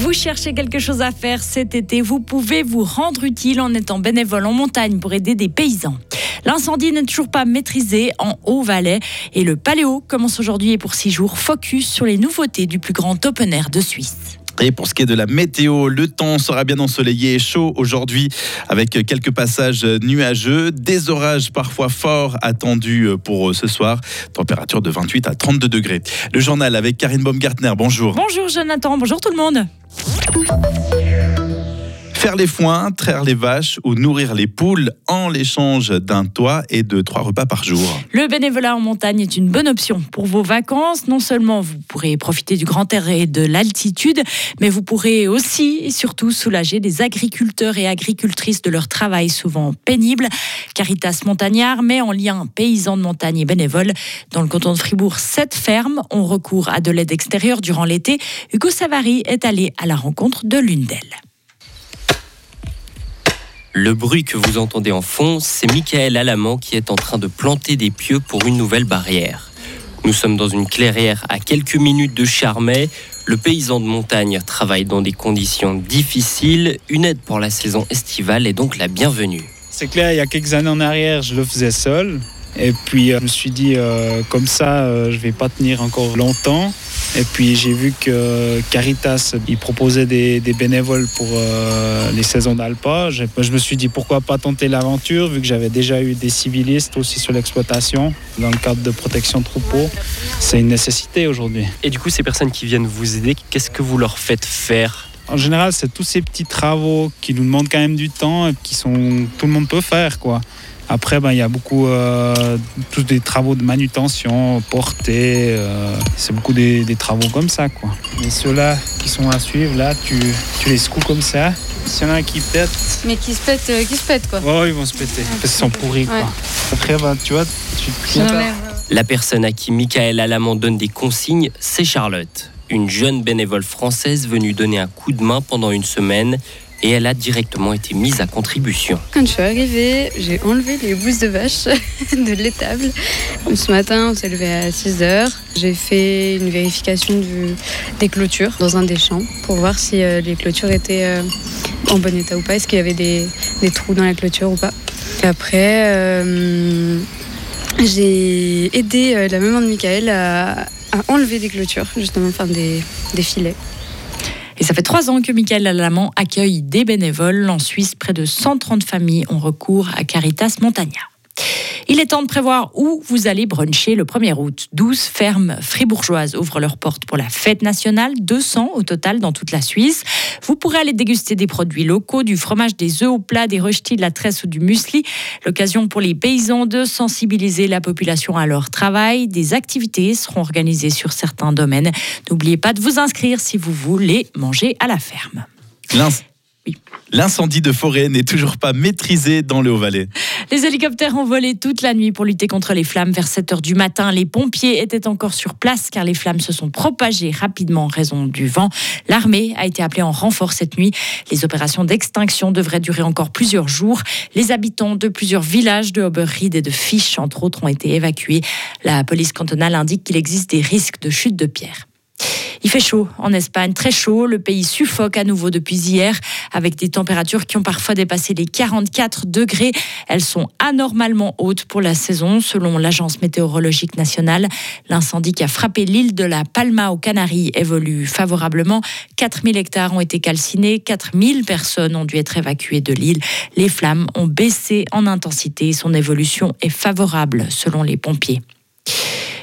Vous cherchez quelque chose à faire cet été, vous pouvez vous rendre utile en étant bénévole en montagne pour aider des paysans. L'incendie n'est toujours pas maîtrisé en Haut-Valais et le Paléo commence aujourd'hui et pour six jours, focus sur les nouveautés du plus grand open air de Suisse. Et pour ce qui est de la météo, le temps sera bien ensoleillé et chaud aujourd'hui avec quelques passages nuageux, des orages parfois forts attendus pour ce soir, température de 28 à 32 degrés. Le journal avec Karine Baumgartner, bonjour. Bonjour Jonathan, bonjour tout le monde. Faire les foins, traire les vaches ou nourrir les poules en l'échange d'un toit et de trois repas par jour. Le bénévolat en montagne est une bonne option pour vos vacances. Non seulement vous pourrez profiter du grand air et de l'altitude, mais vous pourrez aussi et surtout soulager les agriculteurs et agricultrices de leur travail souvent pénible. Caritas Montagnard met en lien paysans de montagne et bénévoles. Dans le canton de Fribourg, sept fermes ont recours à de l'aide extérieure durant l'été. Hugo Savary est allé à la rencontre de l'une d'elles. Le bruit que vous entendez en fond, c'est Michael Alamant qui est en train de planter des pieux pour une nouvelle barrière. Nous sommes dans une clairière à quelques minutes de Charmey. Le paysan de montagne travaille dans des conditions difficiles. Une aide pour la saison estivale est donc la bienvenue. C'est clair, il y a quelques années en arrière, je le faisais seul. Et puis, euh, je me suis dit, euh, comme ça, euh, je vais pas tenir encore longtemps. Et puis j'ai vu que Caritas, il proposait des, des bénévoles pour euh, les saisons d'alpage. Et Je me suis dit pourquoi pas tenter l'aventure, vu que j'avais déjà eu des civilistes aussi sur l'exploitation, dans le cadre de protection de troupeaux. C'est une nécessité aujourd'hui. Et du coup, ces personnes qui viennent vous aider, qu'est-ce que vous leur faites faire? En général, c'est tous ces petits travaux qui nous demandent quand même du temps et qui sont tout le monde peut faire quoi. Après, ben, il y a beaucoup euh, tous des travaux de manutention, portée. euh, c'est beaucoup des, des travaux comme ça, quoi. Et ceux-là qui sont à suivre, là, tu, tu les secoues comme ça. S'il y en a un qui pète, Mais qui se pète, euh, qui se pète quoi. oh, ils vont se péter. Parce qu'ils sont pourris, quoi. Ouais. Après, ben, tu vois, tu te. La personne à qui Michael Alamant donne des consignes, c'est Charlotte, une jeune bénévole française venue donner un coup de main pendant une semaine et elle a directement été mise à contribution. Quand je suis arrivée, j'ai enlevé les bouses de vache de l'étable. Ce matin, on s'est levé à 6 heures. J'ai fait une vérification des clôtures dans un des champs pour voir si euh, les clôtures étaient euh, en bon état ou pas. Est-ce qu'il y avait des, trous dans la clôture ou pas? Après, euh, j'ai aidé la maman de Michael à, enlever des clôtures, justement, enfin des filets. Et ça fait trois ans que Michael Alamant accueille des bénévoles. En Suisse, près de 130 familles ont recours à Caritas Montagnard. Il est temps de prévoir où vous allez bruncher le 1er août. 12 fermes fribourgeoises ouvrent leurs portes pour la fête nationale, 200 au total dans toute la Suisse. Vous pourrez aller déguster des produits locaux, du fromage, des œufs au plat, des röstis, de la tresse ou du muesli. L'occasion pour les paysans de sensibiliser la population à leur travail. Des activités seront organisées sur certains domaines. N'oubliez pas de vous inscrire si vous voulez manger à la ferme. L'incendie de forêt n'est toujours pas maîtrisé dans le Haut-Valais. Les hélicoptères ont volé toute la nuit pour lutter contre les flammes. Vers 7 heures du matin, les pompiers étaient encore sur place car les flammes se sont propagées rapidement en raison du vent. L'armée a été appelée en renfort cette nuit. Les opérations d'extinction devraient durer encore plusieurs jours. Les habitants de plusieurs villages de Oberried et de Fisch, entre autres, ont été évacués. La police cantonale indique qu'il existe des risques de chute de pierres. Il fait chaud en Espagne, très chaud. Le pays suffoque à nouveau depuis hier, avec des températures qui ont parfois dépassé les 44 degrés. Elles sont anormalement hautes pour la saison, selon l'Agence météorologique nationale. L'incendie qui a frappé l'île de la Palma aux Canaries évolue favorablement. 4000 hectares ont été calcinés, 4000 personnes ont dû être évacuées de l'île. Les flammes ont baissé en intensité. Son évolution est favorable, selon les pompiers.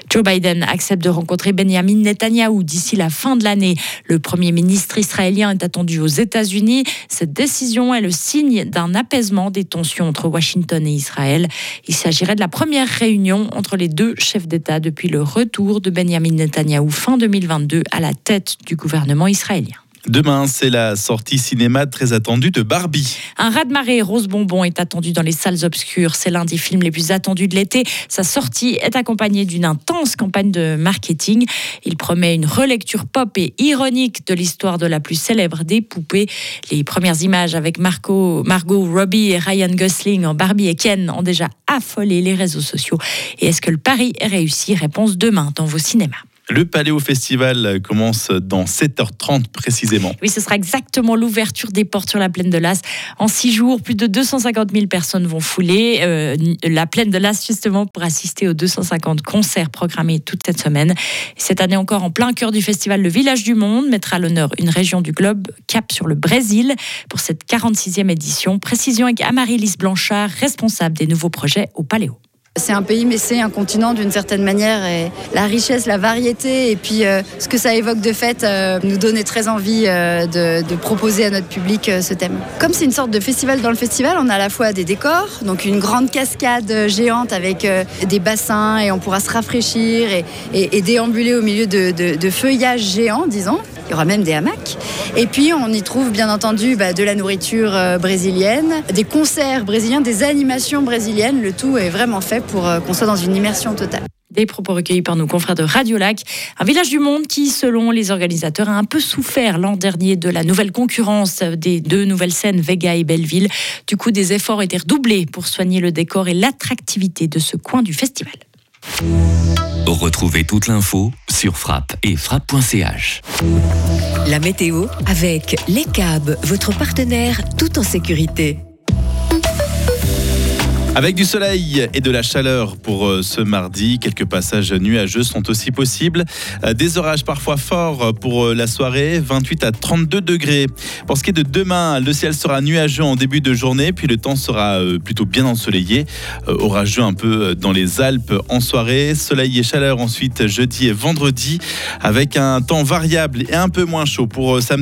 Joe Biden accepte de rencontrer Benjamin Netanyahou d'ici la fin de l'année. Le Premier ministre israélien est attendu aux États-Unis. Cette décision est le signe d'un apaisement des tensions entre Washington et Israël. Il s'agirait de la première réunion entre les deux chefs d'État depuis le retour de Benjamin Netanyahou fin 2022 à la tête du gouvernement israélien. Demain, c'est la sortie cinéma très attendue de Barbie. Un raz-de-marée rose bonbon est attendu dans les salles obscures. C'est l'un des films les plus attendus de l'été. Sa sortie est accompagnée d'une intense campagne de marketing. Il promet une relecture pop et ironique de l'histoire de la plus célèbre des poupées. Les premières images avec Marco, Margot Robbie et Ryan Gosling en Barbie et Ken ont déjà affolé les réseaux sociaux. Et est-ce que le pari est réussi? Réponse demain dans vos cinémas. Le Paléo Festival commence dans 7h30 précisément. Oui, ce sera exactement l'ouverture des portes sur la plaine de Las. En six jours, plus de 250 000 personnes vont fouler euh, la plaine de Las justement pour assister aux 250 concerts programmés toute cette semaine. Cette année encore, en plein cœur du festival, le Village du Monde mettra à l'honneur une région du globe, cap sur le Brésil, pour cette 46e édition. Précision avec Amaryllis Blanchard, responsable des nouveaux projets au Paléo. C'est un pays, mais c'est un continent d'une certaine manière. Et la richesse, la variété et puis euh, ce que ça évoque de fait euh, nous donnait très envie euh, de, proposer à notre public ce thème. Comme c'est une sorte de festival dans le festival, on a à la fois des décors, donc une grande cascade géante avec des bassins et on pourra se rafraîchir et, déambuler au milieu de feuillages géants, disons. Il y aura même des hamacs. Et puis on y trouve bien entendu bah, de la nourriture brésilienne, des concerts brésiliens, des animations brésiliennes. Le tout est vraiment fait pour qu'on soit dans une immersion totale. Des propos recueillis par nos confrères de Radio Lac, un village du monde qui, selon les organisateurs, a un peu souffert l'an dernier de la nouvelle concurrence des deux nouvelles scènes Vega et Belleville. Du coup, des efforts étaient redoublés pour soigner le décor et l'attractivité de ce coin du festival. Retrouvez toute l'info sur frappe et frappe.ch. La météo avec Les Cabs, votre partenaire tout en sécurité. Avec du soleil et de la chaleur pour ce mardi, quelques passages nuageux sont aussi possibles. Des orages parfois forts pour la soirée, 28 à 32 degrés. Pour ce qui est de demain, le ciel sera nuageux en début de journée, puis le temps sera plutôt bien ensoleillé. Orageux un peu dans les Alpes en soirée, soleil et chaleur ensuite jeudi et vendredi, avec un temps variable et un peu moins chaud pour samedi.